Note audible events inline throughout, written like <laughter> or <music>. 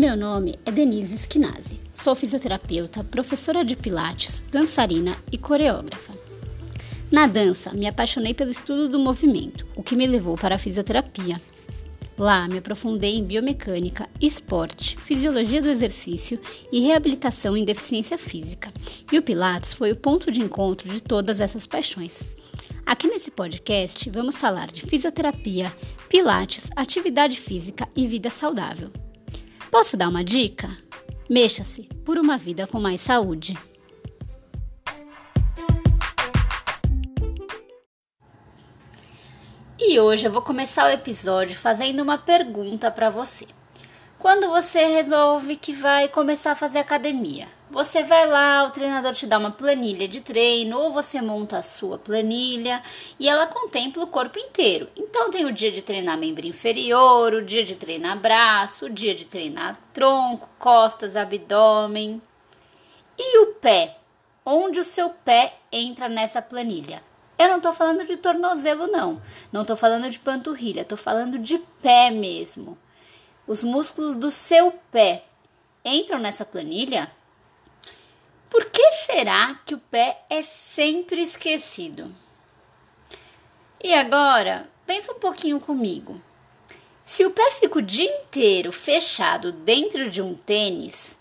Meu nome é Denise Schinazi. Sou fisioterapeuta, professora de pilates, dançarina e coreógrafa. Na dança, me apaixonei pelo estudo do movimento, o que me levou para a fisioterapia. Lá, me aprofundei em biomecânica, esporte, fisiologia do exercício e reabilitação em deficiência física. E o Pilates foi o ponto de encontro de todas essas paixões. Aqui nesse podcast, vamos falar de fisioterapia, Pilates, atividade física e vida saudável. Posso dar uma dica? Mexa-se por uma vida com mais saúde. E hoje eu vou começar o episódio fazendo uma pergunta para você. Quando você resolve que vai começar a fazer academia, você vai lá, o treinador te dá uma planilha de treino, ou você monta a sua planilha e ela contempla o corpo inteiro. Então tem o dia de treinar membro inferior, o dia de treinar braço, o dia de treinar tronco, costas, abdômen. E o pé? Onde o seu pé entra nessa planilha? Eu não tô falando de tornozelo, não. Não tô falando de panturrilha, tô falando de pé mesmo. Os músculos do seu pé entram nessa planilha? Por que será que o pé é sempre esquecido? E agora, pensa um pouquinho comigo. Se o pé fica o dia inteiro fechado dentro de um tênis,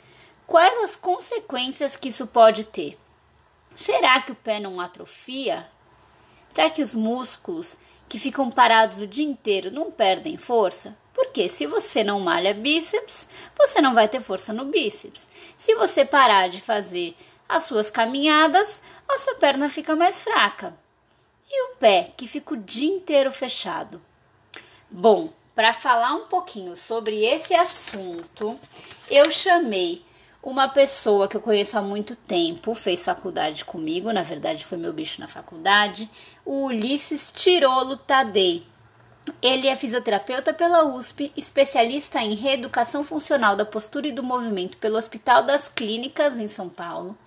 quais as consequências que isso pode ter? Será que o pé não atrofia? Será que os músculos que ficam parados o dia inteiro não perdem força? Porque se você não malha bíceps, você não vai ter força no bíceps. Se você parar de fazer as suas caminhadas, a sua perna fica mais fraca. E o pé, que fica o dia inteiro fechado? Bom, para falar um pouquinho sobre esse assunto, eu chamei uma pessoa que eu conheço há muito tempo, fez faculdade comigo, na verdade foi meu bicho na faculdade, o Ulisses Tirolo Tadei. Ele é fisioterapeuta pela USP, especialista em reeducação funcional da postura e do movimento pelo Hospital das Clínicas em São Paulo.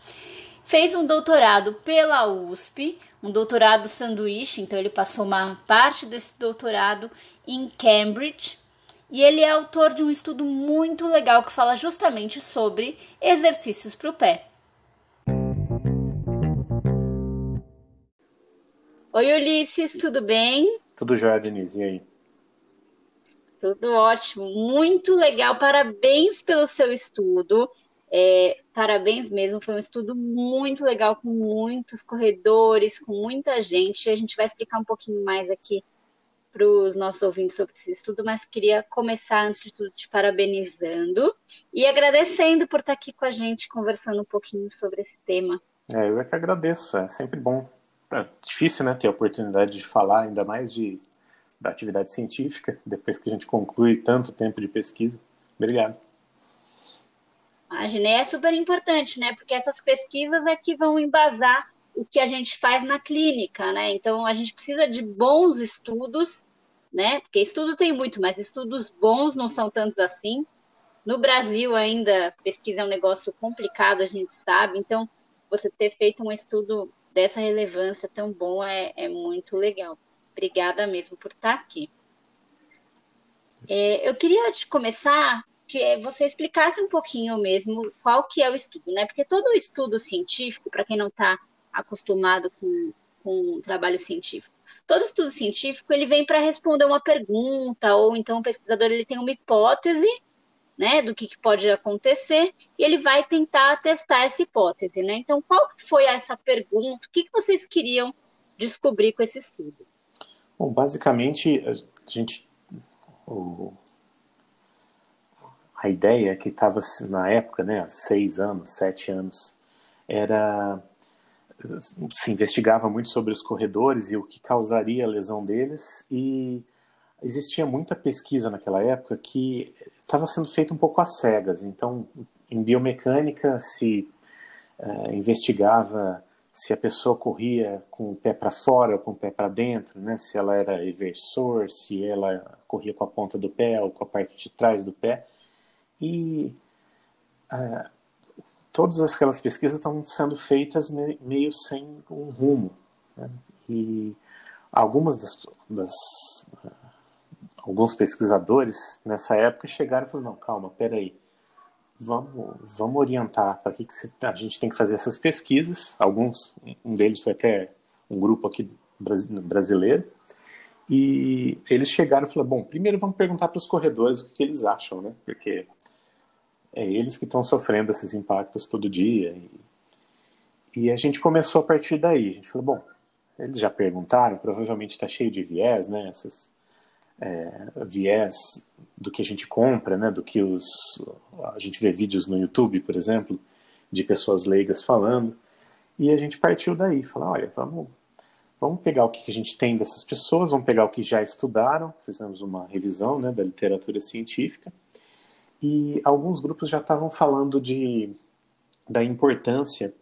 Fez um doutorado pela USP, um doutorado sanduíche, então ele passou uma parte desse doutorado em Cambridge. E ele é autor de um estudo muito legal que fala justamente sobre exercícios para o pé. Oi, Ulisses, tudo bem? Tudo jóia, Denise, e aí? Tudo ótimo, muito legal, parabéns pelo seu estudo. É, parabéns mesmo, foi um estudo muito legal, com muitos corredores, com muita gente. A gente vai explicar um pouquinho mais aqui para os nossos ouvintes sobre esse estudo, mas queria começar, antes de tudo, te parabenizando e agradecendo por estar aqui com a gente, conversando um pouquinho sobre esse tema. É, eu é que agradeço, é sempre bom é difícil, né, ter a oportunidade de falar ainda mais de da atividade científica <laughs> depois que a gente conclui tanto tempo de pesquisa. Obrigado. Imagina, é super importante, né? Porque essas pesquisas é que vão embasar o que a gente faz na clínica, né? Então a gente precisa de bons estudos, né? Porque estudo tem muito, mas estudos bons não são tantos assim. No Brasil ainda pesquisa é um negócio complicado, a gente sabe. Então você ter feito um estudo dessa relevância tão bom é, é muito legal. Obrigada mesmo por estar aqui. É, eu queria começar que você explicasse um pouquinho mesmo qual que é o estudo, né? Porque todo estudo científico, para quem não está acostumado com, com o trabalho científico, todo estudo científico ele vem para responder uma pergunta ou então o pesquisador ele tem uma hipótese né, do que, que, pode acontecer, e ele vai tentar testar essa hipótese, né? Então, qual foi essa pergunta? O que, que vocês queriam descobrir com esse estudo? Bom, basicamente, a gente... O, a ideia que estava na época, né, há seis anos, sete anos, era se investigava muito sobre os corredores e o que causaria a lesão deles e existia muita pesquisa naquela época que estava sendo feita um pouco às cegas. Então, em biomecânica, se uh, investigava se a pessoa corria com o pé para fora ou com o pé para dentro, né? se ela era eversor, se ela corria com a ponta do pé ou com a parte de trás do pé. E uh, todas aquelas pesquisas estão sendo feitas meio sem um rumo. Né? E algumas das, das alguns pesquisadores nessa época chegaram e falaram, não, calma, peraí, vamos, vamos orientar para que, que a gente tem que fazer essas pesquisas. Alguns, um deles foi até um grupo aqui brasileiro. E eles chegaram e falaram: bom, primeiro vamos perguntar para os corredores o que, que, eles acham, né? Porque é eles que estão sofrendo esses impactos todo dia. E, e a gente começou a partir daí. A gente falou: bom, eles já perguntaram, provavelmente está cheio de viés, né? Essas, é, viés do que a gente compra, né? Do que os a gente vê vídeos no YouTube, por exemplo, de pessoas leigas falando. E a gente partiu daí, falar, olha, vamos vamos pegar o que a gente tem dessas pessoas, vamos pegar o que já estudaram, fizemos uma revisão né, da literatura científica, e alguns grupos já estavam falando de, da importância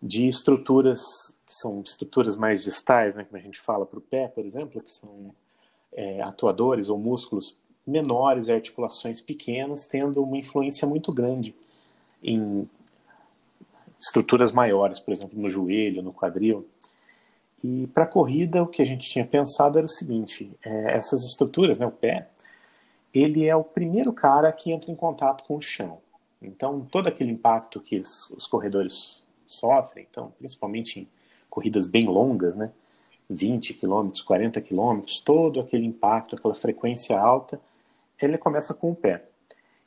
de estruturas que são estruturas mais distais, né, como a gente fala para o pé, por exemplo, que são é, atuadores ou músculos menores e articulações pequenas, tendo uma influência muito grande em estruturas maiores, por exemplo, no joelho, no quadril. E para a corrida, o que a gente tinha pensado era o seguinte: é, essas estruturas, né, o pé, ele é o primeiro cara que entra em contato com o chão. Então, todo aquele impacto que os, os corredores sofrem, então, principalmente em corridas bem longas, né, 20 km, 40 km, todo aquele impacto, aquela frequência alta, ele começa com o pé.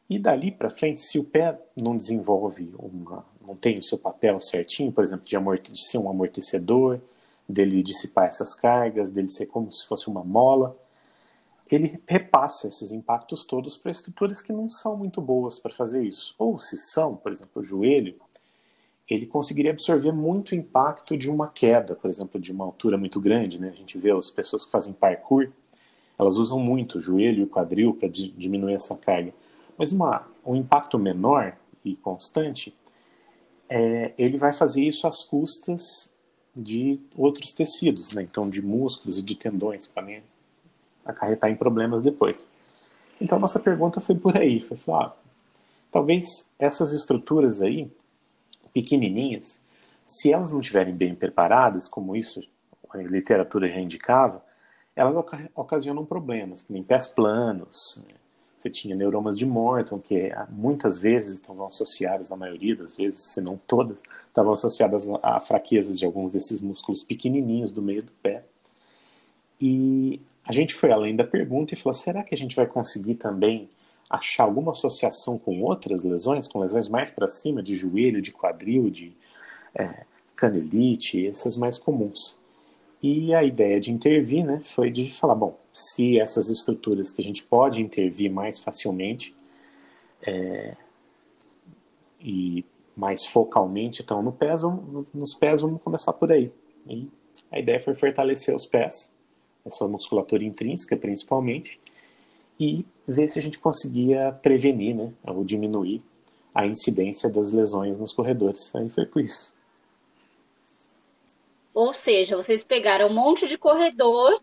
E dali para frente, se o pé não desenvolve uma, não tem o seu papel certinho, por exemplo, de, de ser um amortecedor, dele dissipar essas cargas, dele ser como se fosse uma mola, ele repassa esses impactos todos para estruturas que não são muito boas para fazer isso. Ou se são, por exemplo, o joelho, ele conseguiria absorver muito impacto de uma queda, por exemplo, de uma altura muito grande. Né? A gente vê as pessoas que fazem parkour, elas usam muito o joelho e o quadril para diminuir essa carga. Mas uma, um impacto menor e constante, é, ele vai fazer isso às custas de outros tecidos, né? então de músculos e de tendões, para acarretar em problemas depois. Então nossa pergunta foi por aí, foi falar, ah, talvez essas estruturas aí, pequenininhas, se elas não estiverem bem preparadas, como isso a literatura já indicava, elas ocasionam problemas, que nem pés planos, né? Você tinha neuromas de Morton, que muitas vezes estavam associadas, na maioria das vezes, se não todas, estavam associadas a fraquezas de alguns desses músculos pequenininhos do meio do pé. E a gente foi além da pergunta e falou: será que a gente vai conseguir também achar alguma associação com outras lesões, com lesões mais para cima, de joelho, de quadril, de é, canelite, essas mais comuns? E a ideia de intervir né, foi de falar: bom, se essas estruturas que a gente pode intervir mais facilmente é, e mais focalmente estão no pés, nos pés vamos começar por aí. E a ideia foi fortalecer os pés, essa musculatura intrínseca principalmente, e ver se a gente conseguia prevenir né, ou diminuir a incidência das lesões nos corredores. Aí foi por isso. Ou seja, vocês pegaram um monte de corredor,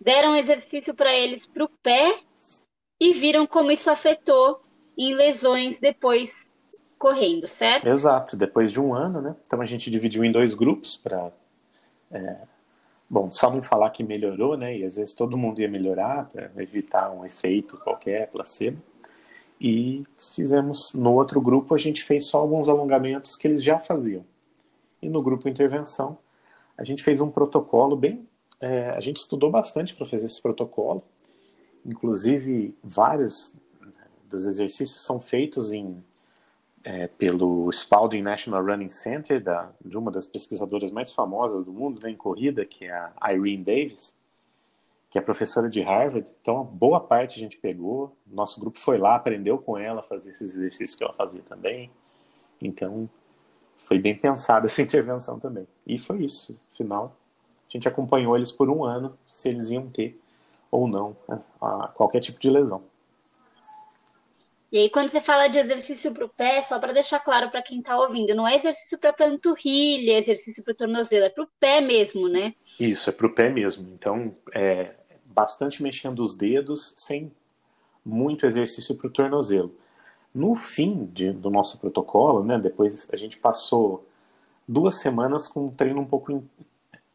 deram exercício para eles para o pé e viram como isso afetou em lesões depois correndo, certo? Exato, depois de um ano, né? Então a gente dividiu em dois grupos para. É, bom, só não falar que melhorou, né? E às vezes todo mundo ia melhorar para evitar um efeito qualquer, placebo. E fizemos, no outro grupo, a gente fez só alguns alongamentos que eles já faziam. E no grupo intervenção, a gente fez um protocolo bem. É, a gente estudou bastante para fazer esse protocolo. Inclusive, vários dos exercícios são feitos em, é, pelo Spalding National Running Center, da, de uma das pesquisadoras mais famosas do mundo né, em corrida, que é a Irene Davis, que é professora de Harvard. Então, boa parte a gente pegou. Nosso grupo foi lá, aprendeu com ela a fazer esses exercícios que ela fazia também. Então, foi bem pensada essa <laughs> intervenção também. E foi isso. Final, a gente acompanhou eles por um ano, se eles iam ter ou não né, qualquer tipo de lesão. E aí, quando você fala de exercício para o pé, só para deixar claro para quem está ouvindo, não é exercício para panturrilha, é exercício para o tornozelo, é para o pé mesmo, né? Isso, é para o pé mesmo. Então, é bastante mexendo os dedos, sem muito exercício para o tornozelo. No fim de, do nosso protocolo, né, depois a gente passou duas semanas com um treino um pouco in,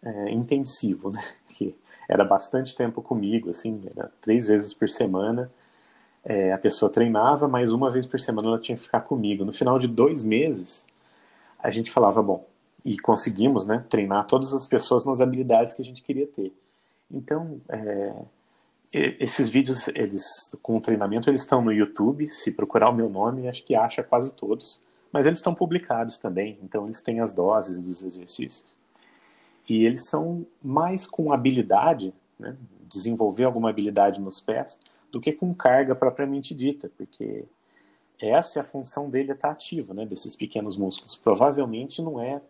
é, intensivo, né, <laughs> que era bastante tempo comigo, assim, era três vezes por semana, é, a pessoa treinava, mas uma vez por semana ela tinha que ficar comigo. No final de dois meses, a gente falava, bom, e conseguimos né, treinar todas as pessoas nas habilidades que a gente queria ter. Então, é, esses vídeos eles com o treinamento eles estão no YouTube. Se procurar o meu nome, acho que acha quase todos. Mas eles estão publicados também, então eles têm as doses dos exercícios. E eles são mais com habilidade, né, desenvolver alguma habilidade nos pés, do que com carga propriamente dita, porque essa é a função dele estar ativo, né, desses pequenos músculos. Provavelmente não é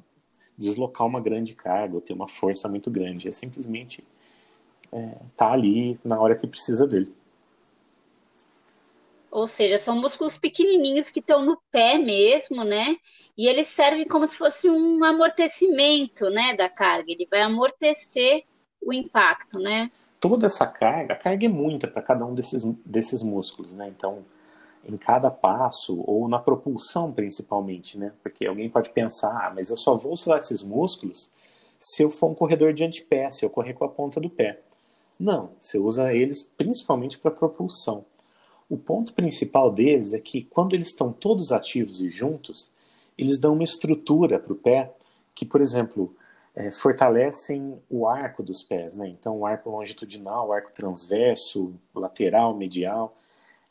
deslocar uma grande carga ou ter uma força muito grande, é simplesmente estar é, tá ali na hora que precisa dele. Ou seja, são músculos pequenininhos que estão no pé mesmo, né? E eles servem como se fosse um amortecimento, né, da carga. Ele vai amortecer o impacto, né? Toda essa carga, a carga é muita para cada um desses, desses músculos, né? Então, em cada passo ou na propulsão principalmente, né? Porque alguém pode pensar, ah, mas eu só vou usar esses músculos se eu for um corredor de antepé, se eu correr com a ponta do pé. Não, você usa eles principalmente para propulsão. O ponto principal deles é que quando eles estão todos ativos e juntos, eles dão uma estrutura para o pé que, por exemplo, é, fortalecem o arco dos pés, né? Então, o arco longitudinal, o arco transverso, lateral, medial,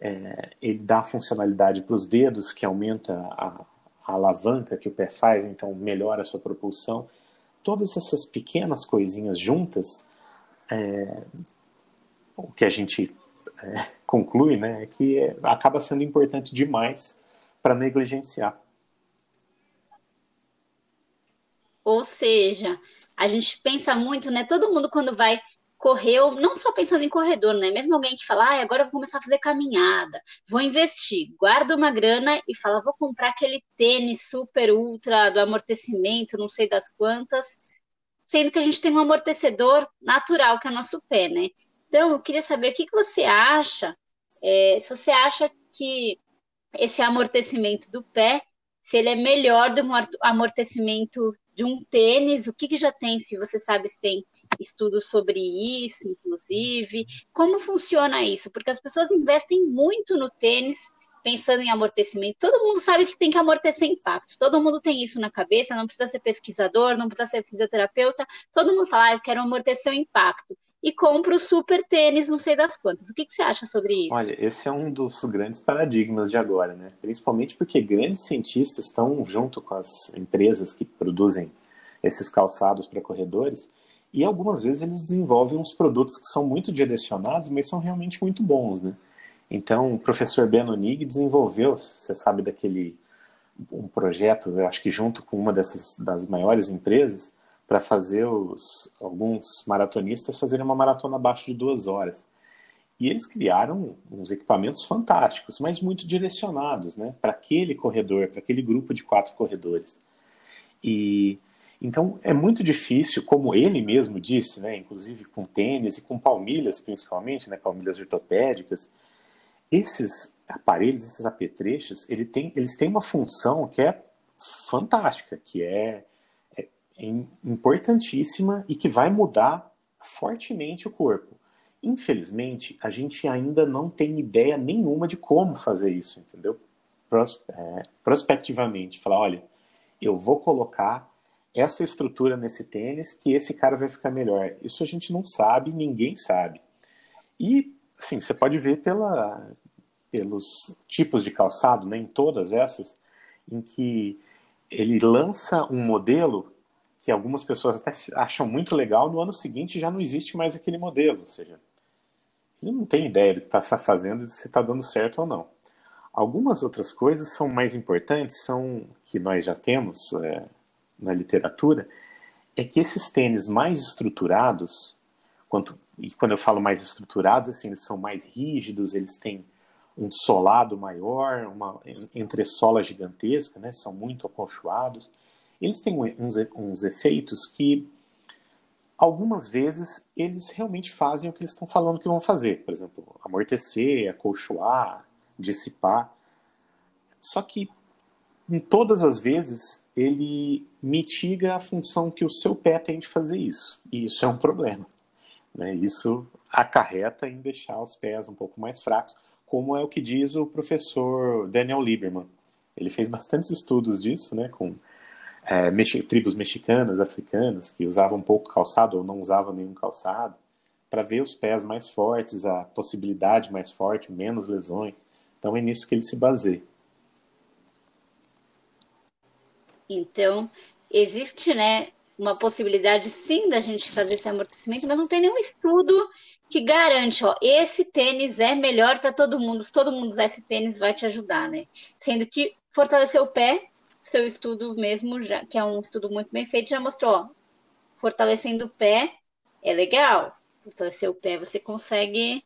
é, ele dá funcionalidade para os dedos, que aumenta a, a, alavanca que o pé faz, então melhora a sua propulsão. Todas essas pequenas coisinhas juntas, é, o que a gente é, <laughs> conclui, né, é que é, acaba sendo importante demais para negligenciar. Ou seja, a gente pensa muito, né? Todo mundo quando vai correr, não só pensando em corredor, né? Mesmo alguém que fala, ah, agora eu vou começar a fazer caminhada, vou investir, guarda uma grana e fala, vou comprar aquele tênis super ultra do amortecimento, não sei das quantas, sendo que a gente tem um amortecedor natural que é o nosso pé, né? Então, eu queria saber o que, que você acha, é, se você acha que esse amortecimento do pé, se ele é melhor do amortecimento de um tênis, o que, que já tem, se você sabe se tem estudos sobre isso, inclusive, como funciona isso? Porque as pessoas investem muito no tênis pensando em amortecimento. Todo mundo sabe que tem que amortecer impacto. Todo mundo tem isso na cabeça, não precisa ser pesquisador, não precisa ser fisioterapeuta. Todo mundo fala, ah, eu quero amortecer o impacto e compra o super tênis, não sei das quantas. O que, que, você acha sobre isso? Olha, esse é um dos grandes paradigmas de agora, né? Principalmente porque grandes cientistas estão junto com as empresas que produzem esses calçados para corredores e algumas vezes eles desenvolvem uns produtos que são muito direcionados, mas são realmente muito bons, né? Então, o professor Benonig desenvolveu, você sabe daquele um projeto, eu acho que junto com uma dessas das maiores empresas, para fazer os, alguns maratonistas fazerem uma maratona abaixo de duas horas. E eles criaram uns equipamentos fantásticos, mas muito direcionados né, para aquele corredor, para aquele grupo de quatro corredores. E então é muito difícil, como ele mesmo disse, né, inclusive com tênis e com palmilhas principalmente, né, palmilhas ortopédicas, esses aparelhos, esses apetrechos, ele tem, eles têm uma função que é fantástica, que é importantíssima e que vai mudar fortemente o corpo. Infelizmente, a gente ainda não tem ideia nenhuma de como fazer isso, entendeu? Pros, é, prospectivamente, falar, olha, eu vou colocar essa estrutura nesse tênis que esse cara vai ficar melhor. Isso a gente não sabe, ninguém sabe. E, assim, você pode ver pela, pelos tipos de calçado, né, em todas essas, em que ele lança um modelo que algumas pessoas até acham muito legal, no ano seguinte já não existe mais aquele modelo. Ou seja, ele não tem ideia do que está fazendo, se está dando certo ou não. Algumas outras coisas são mais importantes, são que nós já temos é, na literatura, é que esses tênis mais estruturados, quanto, e quando eu falo mais estruturados, assim, eles são mais rígidos, eles têm um solado maior, uma entressola gigantesca, né, são muito acolchoados eles têm uns, uns efeitos que algumas vezes eles realmente fazem o que eles estão falando que vão fazer. Por exemplo, amortecer, acolchoar, dissipar. Só que em todas as vezes ele mitiga a função que o seu pé tem de fazer isso. E isso é um problema. Né? Isso acarreta em deixar os pés um pouco mais fracos, como é o que diz o professor Daniel Lieberman. Ele fez bastantes estudos disso, né, com é, tribos mexicanas, africanas, que usavam pouco calçado ou não usavam nenhum calçado, para ver os pés mais fortes, a possibilidade mais forte, menos lesões. Então é nisso que ele se baseia. Então, existe, né, uma possibilidade sim da gente fazer esse amortecimento, mas não tem nenhum estudo que garante, ó, esse tênis é melhor para todo mundo. Se todo mundo usar esse tênis, vai te ajudar, né? Sendo que fortalecer o pé, seu estudo mesmo, já, que é um estudo muito bem feito, já mostrou, ó, fortalecendo o pé é legal. Fortalecer o pé, você consegue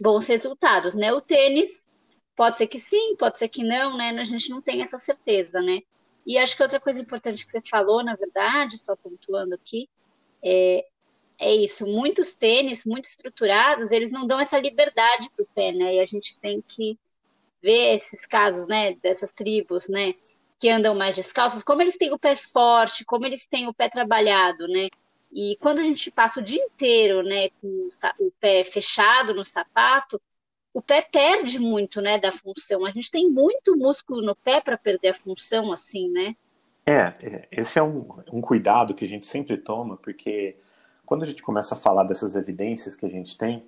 bons resultados, né? O tênis, pode ser que sim, pode ser que não, né? A gente não tem essa certeza, né? E acho que outra coisa importante que você falou, na verdade, só pontuando aqui, é, é isso. Muitos tênis, muito estruturados, eles não dão essa liberdade para o pé, né? E a gente tem que ver esses casos, né, dessas tribos, né, que andam mais descalços, como eles têm o pé forte, como eles têm o pé trabalhado, né? E quando a gente passa o dia inteiro, né, com o pé fechado no sapato, o pé perde muito, né, da função. A gente tem muito músculo no pé para perder a função, assim, né? É, é, esse é um, um cuidado que a gente sempre toma, porque quando a gente começa a falar dessas evidências que a gente tem,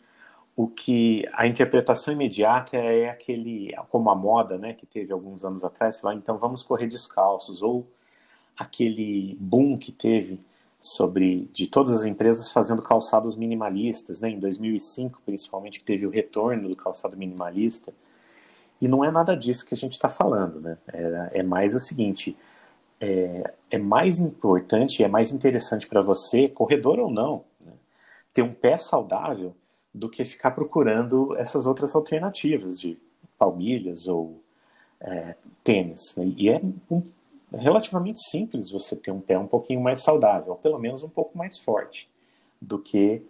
o que a interpretação imediata é aquele, como a moda, né, que teve alguns anos atrás, falar, então vamos correr descalços, ou aquele boom que teve sobre de todas as empresas fazendo calçados minimalistas, né? Em 2005, principalmente, que teve o retorno do calçado minimalista. E não é nada disso que a gente está falando, né? É, é, mais o seguinte: é, é mais importante, é mais interessante para você, corredor ou não, né? ter um pé saudável do que ficar procurando essas outras alternativas de palmilhas ou é, tênis. Né? E é um relativamente simples você ter um pé um pouquinho mais saudável, ou pelo menos um pouco mais forte, do que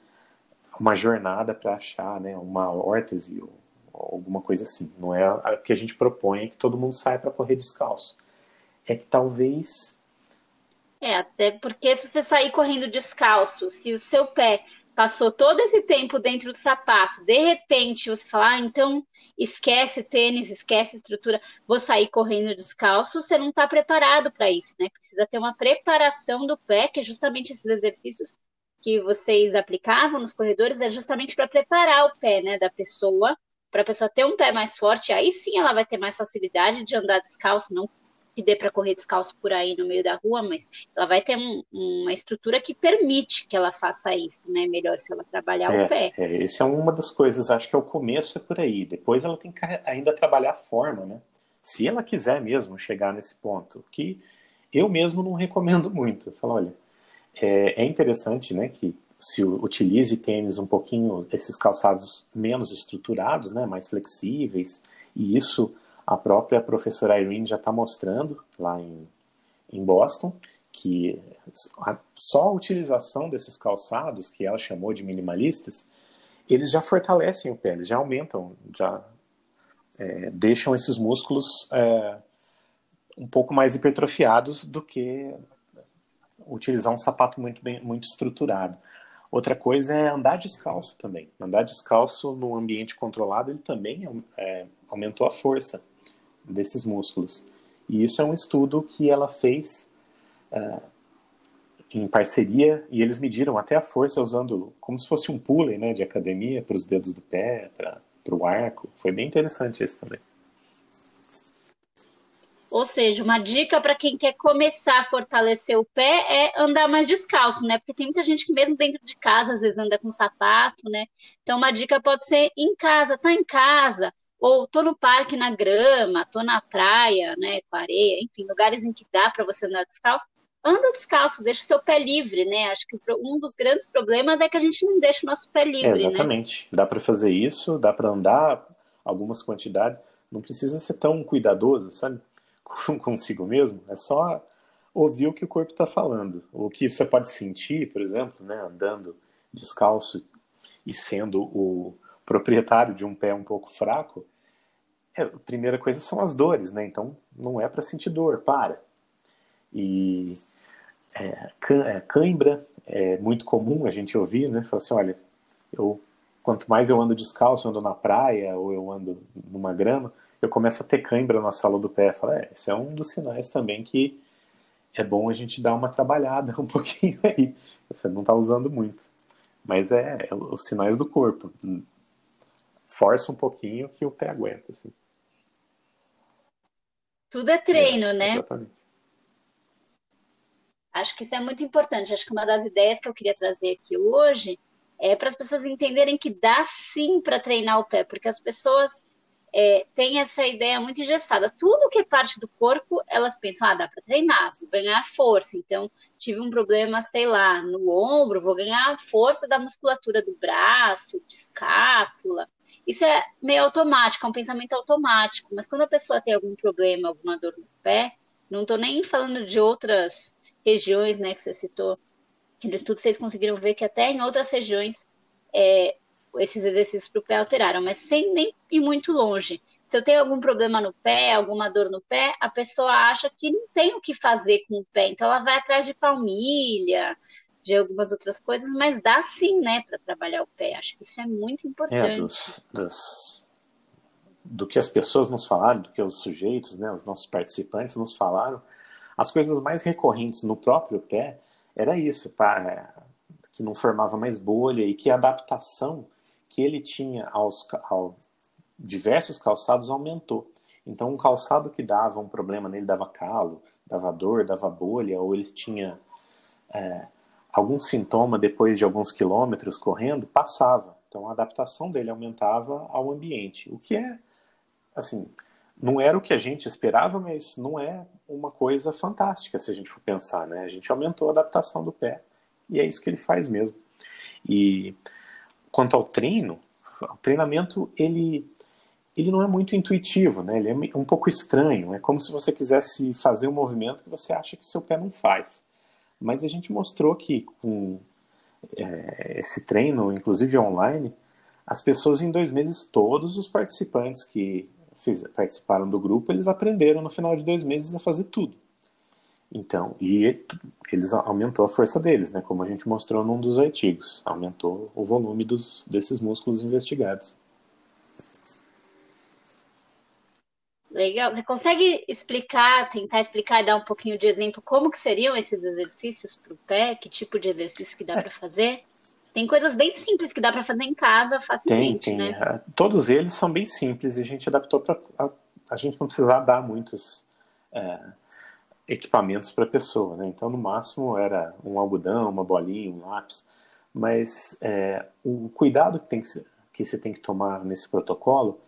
uma jornada para achar né, uma órtese ou, ou, alguma coisa assim. Não é o que a gente propõe é que todo mundo saia para correr descalço. É que talvez. É, até porque se você sair correndo descalço, se o seu pé passou todo esse tempo dentro do sapato, de repente você fala, ah, então esquece tênis, esquece estrutura, vou sair correndo descalço, você não está preparado para isso, né? Precisa ter uma preparação do pé, que é justamente esses exercícios que vocês aplicavam nos corredores, é justamente para preparar o pé, né, da pessoa, para a pessoa ter um pé mais forte, aí sim ela vai ter mais facilidade de andar descalço, não que dê para correr descalço por aí no meio da rua, mas ela vai ter um, uma estrutura que permite que ela faça isso, né? Melhor se ela trabalhar é, o pé. É, essa é uma das coisas, acho que é o começo é por aí. Depois ela tem que ainda trabalhar a forma, né? Se ela quiser mesmo chegar nesse ponto, que eu mesmo não recomendo muito. Eu falo, olha, é, é interessante, né, que se utilize tênis um pouquinho, esses calçados menos estruturados, né, mais flexíveis, e isso a própria professora Irene já está mostrando lá em, em Boston que a, só a utilização desses calçados, que ela chamou de minimalistas, eles já fortalecem o pé, eles já aumentam, já é, deixam esses músculos é, um pouco mais hipertrofiados do que utilizar um sapato muito bem, muito estruturado. Outra coisa é andar descalço também. Andar descalço no ambiente controlado, ele também é, aumentou a força desses músculos. E isso é um estudo que ela fez uh, em parceria e eles mediram até a força usando como se fosse um pulley né, de academia para os dedos do pé, para o arco. Foi bem interessante esse também. Ou seja, uma dica para quem quer começar a fortalecer o pé é andar mais descalço, né? Porque tem muita gente que mesmo dentro de casa às vezes anda com sapato, né? Então uma dica pode ser em casa, tá em casa, ou tô no parque na grama, tô na praia, né, com areia, enfim, lugares em que dá para você andar descalço, anda descalço, deixa o seu pé livre, né? Acho que um dos grandes problemas é que a gente não deixa o nosso pé livre, é, exatamente. Né? Dá para fazer isso, dá para andar algumas quantidades, não precisa ser tão cuidadoso, sabe? <laughs> Consigo mesmo, é só ouvir o que o corpo está falando. O que você pode sentir, por exemplo, né, andando descalço e sendo o proprietário de um pé um pouco fraco, é, a primeira coisa são as dores, né? Então não é para sentir dor, para. E é, é, cãibra é muito comum a gente ouvir, né? Falar assim, olha, eu quanto mais eu ando descalço, eu ando na praia ou eu ando numa grama, eu começo a ter cãibra na sala do pé. Falo, é, esse é um dos sinais também que é bom a gente dar uma trabalhada <laughs> um pouquinho aí. Você não está usando muito. Mas é, é, os sinais do corpo. Força um pouquinho que o pé aguenta. Assim. Tudo é treino, é, né? Exatamente. Acho que isso é muito importante. Acho que uma das ideias que eu queria trazer aqui hoje é para as pessoas entenderem que dá sim para treinar o pé, porque as pessoas é, têm essa ideia muito engessada. Tudo que é parte do corpo, elas pensam, ah, dá para treinar, vou ganhar força. Então, tive um problema, sei lá, no ombro, vou ganhar força da musculatura do braço, de escápula. Isso é meio automático, é um pensamento automático. Mas quando a pessoa tem algum problema, alguma dor no pé, não estou nem falando de outras regiões, né, que você citou, que no estudo vocês conseguiram ver que até em outras regiões é, esses exercícios para o pé alteraram, mas sem nem ir muito longe. Se eu tenho algum problema no pé, alguma dor no pé, a pessoa acha que não tem o que fazer com o pé, então ela vai atrás de palmilha, de algumas outras coisas, mas dá sim, né, para trabalhar o pé. Acho que isso é muito importante. É, dos, dos, do que as pessoas nos falaram, do que os sujeitos, né, os nossos participantes nos falaram, as coisas mais recorrentes no próprio pé era isso, pra, que não formava mais bolha e que a adaptação que ele tinha aos, ao diversos calçados aumentou. Então, um calçado que dava um problema nele, dava calo, dava dor, dava bolha, ou ele tinha é, algum sintoma depois de alguns quilômetros correndo, passava. Então, a adaptação dele aumentava ao ambiente, o que é, assim, não era o que a gente esperava, mas não é uma coisa fantástica se a gente for pensar, né? A gente aumentou a adaptação do pé e é isso que ele faz mesmo. E quanto ao treino, o treinamento ele ele não é muito intuitivo, né? Ele é um pouco estranho. É como se você quisesse fazer um movimento que você acha que seu pé não faz. Mas a gente mostrou que com é, esse treino, inclusive online, as pessoas em dois meses, todos os participantes que fiz, participaram do grupo, eles aprenderam no final de dois meses a fazer tudo. Então, e eles aumentou a força deles, né? Como a gente mostrou num dos artigos, aumentou o volume dos, desses músculos investigados. Legal. Você consegue explicar, tentar explicar e dar um pouquinho de exemplo como que seriam esses exercícios para o pé? Que tipo de exercício que dá é. para fazer? Tem coisas bem simples que dá para fazer em casa facilmente, tem, tem. né? É, todos eles são bem simples e a gente adaptou para a, a, gente não precisar dar muitos é, equipamentos para a pessoa, né? Então, no máximo era um algodão, uma bolinha, um lápis. Mas é, o cuidado que, tem que, que você tem que tomar nesse protocolo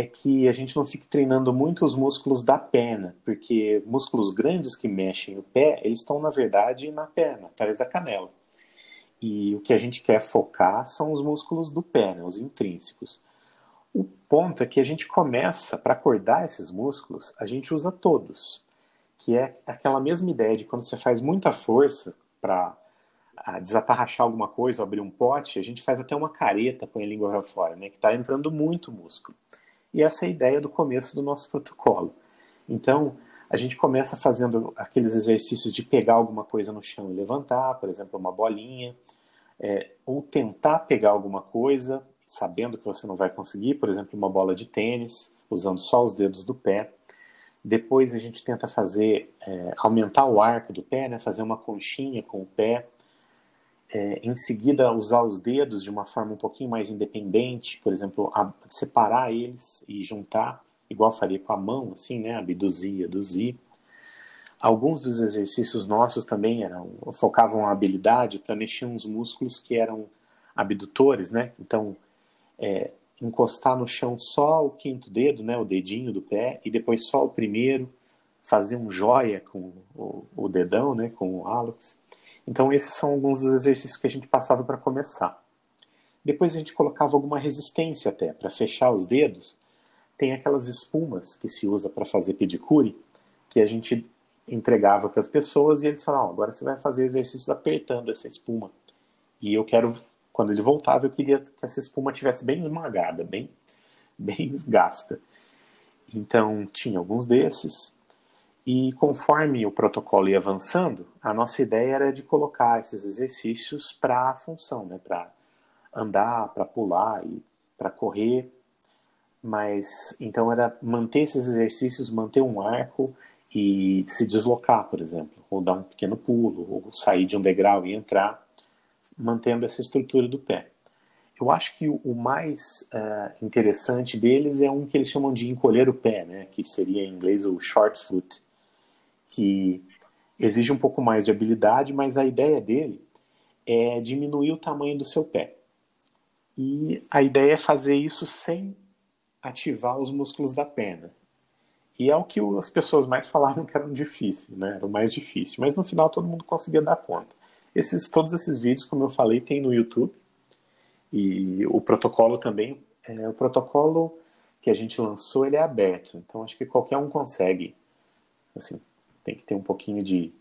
é que a gente não fique treinando muito os músculos da perna, porque músculos grandes que mexem o pé, eles estão na verdade na perna, atrás da canela. E o que a gente quer focar são os músculos do pé, né, os intrínsecos. O ponto é que a gente começa, para acordar esses músculos, a gente usa todos, que é aquela mesma ideia de quando você faz muita força para desatarrachar alguma coisa, abrir um pote, a gente faz até uma careta, põe a língua para fora, né, que está entrando muito músculo. E essa é a ideia do começo do nosso protocolo. Então, a gente começa fazendo aqueles exercícios de pegar alguma coisa no chão e levantar, por exemplo, uma bolinha, é, ou tentar pegar alguma coisa, sabendo que você não vai conseguir, por exemplo, uma bola de tênis, usando só os dedos do pé. Depois a gente tenta fazer, é, aumentar o arco do pé, né, fazer uma conchinha com o pé. É, em seguida, usar os dedos de uma forma um pouquinho mais independente, por exemplo, a, separar eles e juntar igual faria com a mão, assim, né? Abduzir, aduzir. Alguns dos exercícios nossos também eram, focavam a habilidade para mexer uns músculos que eram abdutores, né? Então, é, encostar no chão só o quinto dedo, né? O dedinho do pé, e depois só o primeiro, fazer um joia com o, o dedão, né? Com o hálux. Então, esses são alguns dos exercícios que a gente passava para começar. Depois a gente colocava alguma resistência até, para fechar os dedos, tem aquelas espumas que se usa para fazer pedicure, que a gente entregava para as pessoas e eles falavam, oh, agora você vai fazer exercícios apertando essa espuma. E eu quero, quando ele voltava, eu queria que essa espuma tivesse bem esmagada, bem, <laughs> bem gasta. Então, tinha alguns desses. E conforme o protocolo ia avançando, a nossa ideia era de colocar esses exercícios para a função, né, para andar, para pular e para correr. Mas então era manter esses exercícios, manter um arco e se deslocar, por exemplo, ou dar um pequeno pulo, ou sair de um degrau e entrar, mantendo essa estrutura do pé. Eu acho que o mais uh, interessante deles é um que eles chamam de encolher o pé, né? que seria em inglês o short foot, que exige um pouco mais de habilidade, mas a ideia dele é diminuir o tamanho do seu pé. E a ideia é fazer isso sem ativar os músculos da perna. E é o que as pessoas mais falavam que era difícil, né? Era o mais difícil. Mas no final todo mundo conseguia dar conta. Esses, todos esses vídeos, como eu falei, tem no YouTube. E o protocolo também. É, o protocolo que a gente lançou ele é aberto. Então acho que qualquer um consegue. Assim, tem que ter um pouquinho de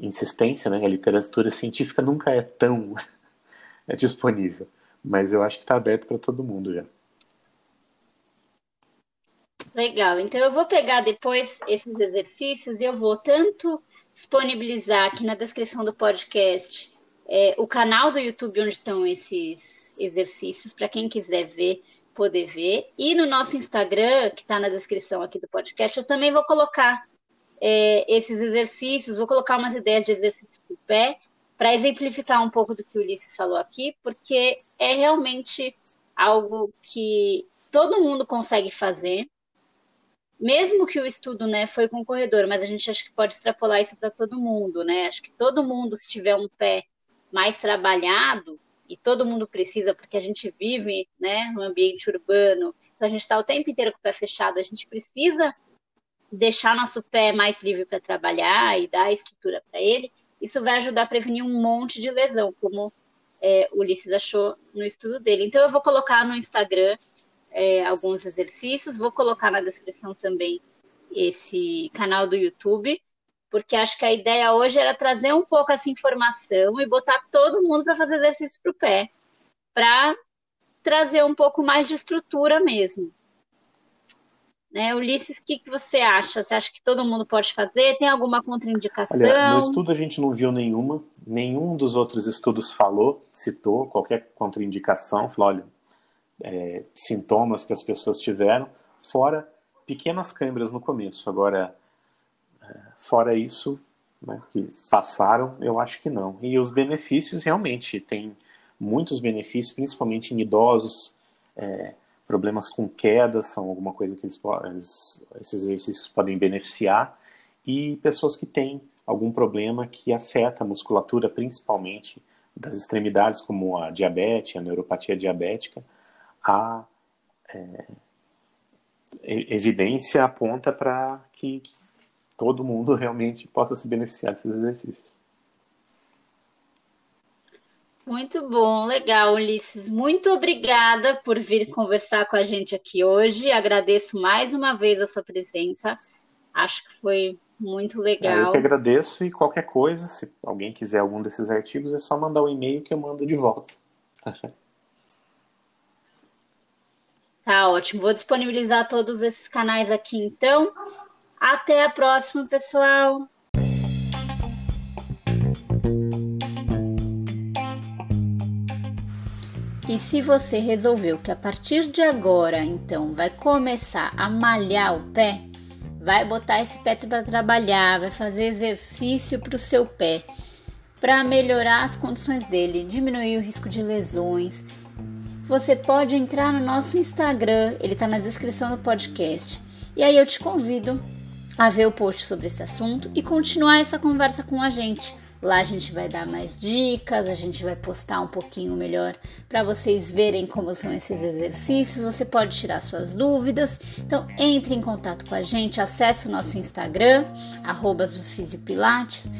insistência, né? A literatura científica nunca é tão <laughs> é disponível. Mas eu acho que está aberto para todo mundo já. Legal. Então eu vou pegar depois esses exercícios e eu vou tanto disponibilizar aqui na descrição do podcast é, o canal do YouTube onde estão esses exercícios para quem quiser ver poder ver e no nosso Instagram que está na descrição aqui do podcast eu também vou colocar é, esses exercícios, vou colocar umas ideias de exercício para o pé para exemplificar um pouco do que o Ulisses falou aqui, porque é realmente algo que todo mundo consegue fazer mesmo que o estudo né, foi com o corredor, mas a gente acha que pode extrapolar isso para todo mundo, né? Acho que todo mundo, se tiver um pé mais trabalhado, e todo mundo precisa, porque a gente vive né, no ambiente urbano, então a gente está o tempo inteiro com o pé fechado, a gente precisa deixar nosso pé mais livre para trabalhar e dar estrutura para ele. Isso vai ajudar a prevenir um monte de lesão, como é, o Ulisses achou no estudo dele. Então eu vou colocar no Instagram é, alguns exercícios. Vou colocar na descrição também esse canal do YouTube, porque acho que a ideia hoje era trazer um pouco essa informação e botar todo mundo para fazer exercício para o pé, para trazer um pouco mais de estrutura mesmo. Né, Ulisses, o que, que você acha? Você acha que todo mundo pode fazer? Tem alguma contraindicação? Olha, no estudo a gente não viu nenhuma, nenhum dos outros estudos falou, citou qualquer contraindicação, falou, olha, é, sintomas que as pessoas tiveram, fora pequenas câimbras no começo. Agora, é, fora isso, né, que passaram, eu acho que não. E os benefícios, realmente, tem muitos benefícios, principalmente em idosos, é, problemas com quedas são alguma coisa que eles, esses exercícios podem beneficiar, e pessoas que têm algum problema que afeta a musculatura, principalmente das extremidades, como a diabetes, a neuropatia diabética, a é, evidência aponta para que todo mundo <laughs> realmente possa se beneficiar desses exercícios. Muito bom, legal, Ulisses. Muito obrigada por vir conversar com a gente aqui hoje. Agradeço mais uma vez a sua presença. Acho que foi muito legal. Eu que agradeço e qualquer coisa, se alguém quiser algum desses artigos, é só mandar um e-mail que eu mando de volta. Tá? <laughs> Tá ótimo. Vou disponibilizar todos esses canais aqui então. Até a próxima, pessoal. E se você resolveu que a partir de agora, então, vai começar a malhar o pé, vai botar esse pé para trabalhar, vai fazer exercício para o seu pé, para melhorar as condições dele, diminuir o risco de lesões, você pode entrar no nosso Instagram, ele está na descrição do podcast. E aí eu te convido a ver o post sobre esse assunto e continuar essa conversa com a gente. Lá a gente vai dar mais dicas, a gente vai postar um pouquinho melhor para vocês verem como são esses exercícios. Você pode tirar suas dúvidas. Então entre em contato com a gente, acesse o nosso Instagram, arroba Pilates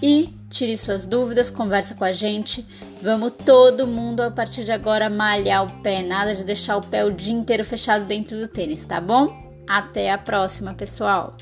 e tire suas dúvidas, conversa com a gente. Vamos todo mundo a partir de agora malhar o pé, nada de deixar o pé o dia inteiro fechado dentro do tênis, tá bom? Até a próxima, pessoal!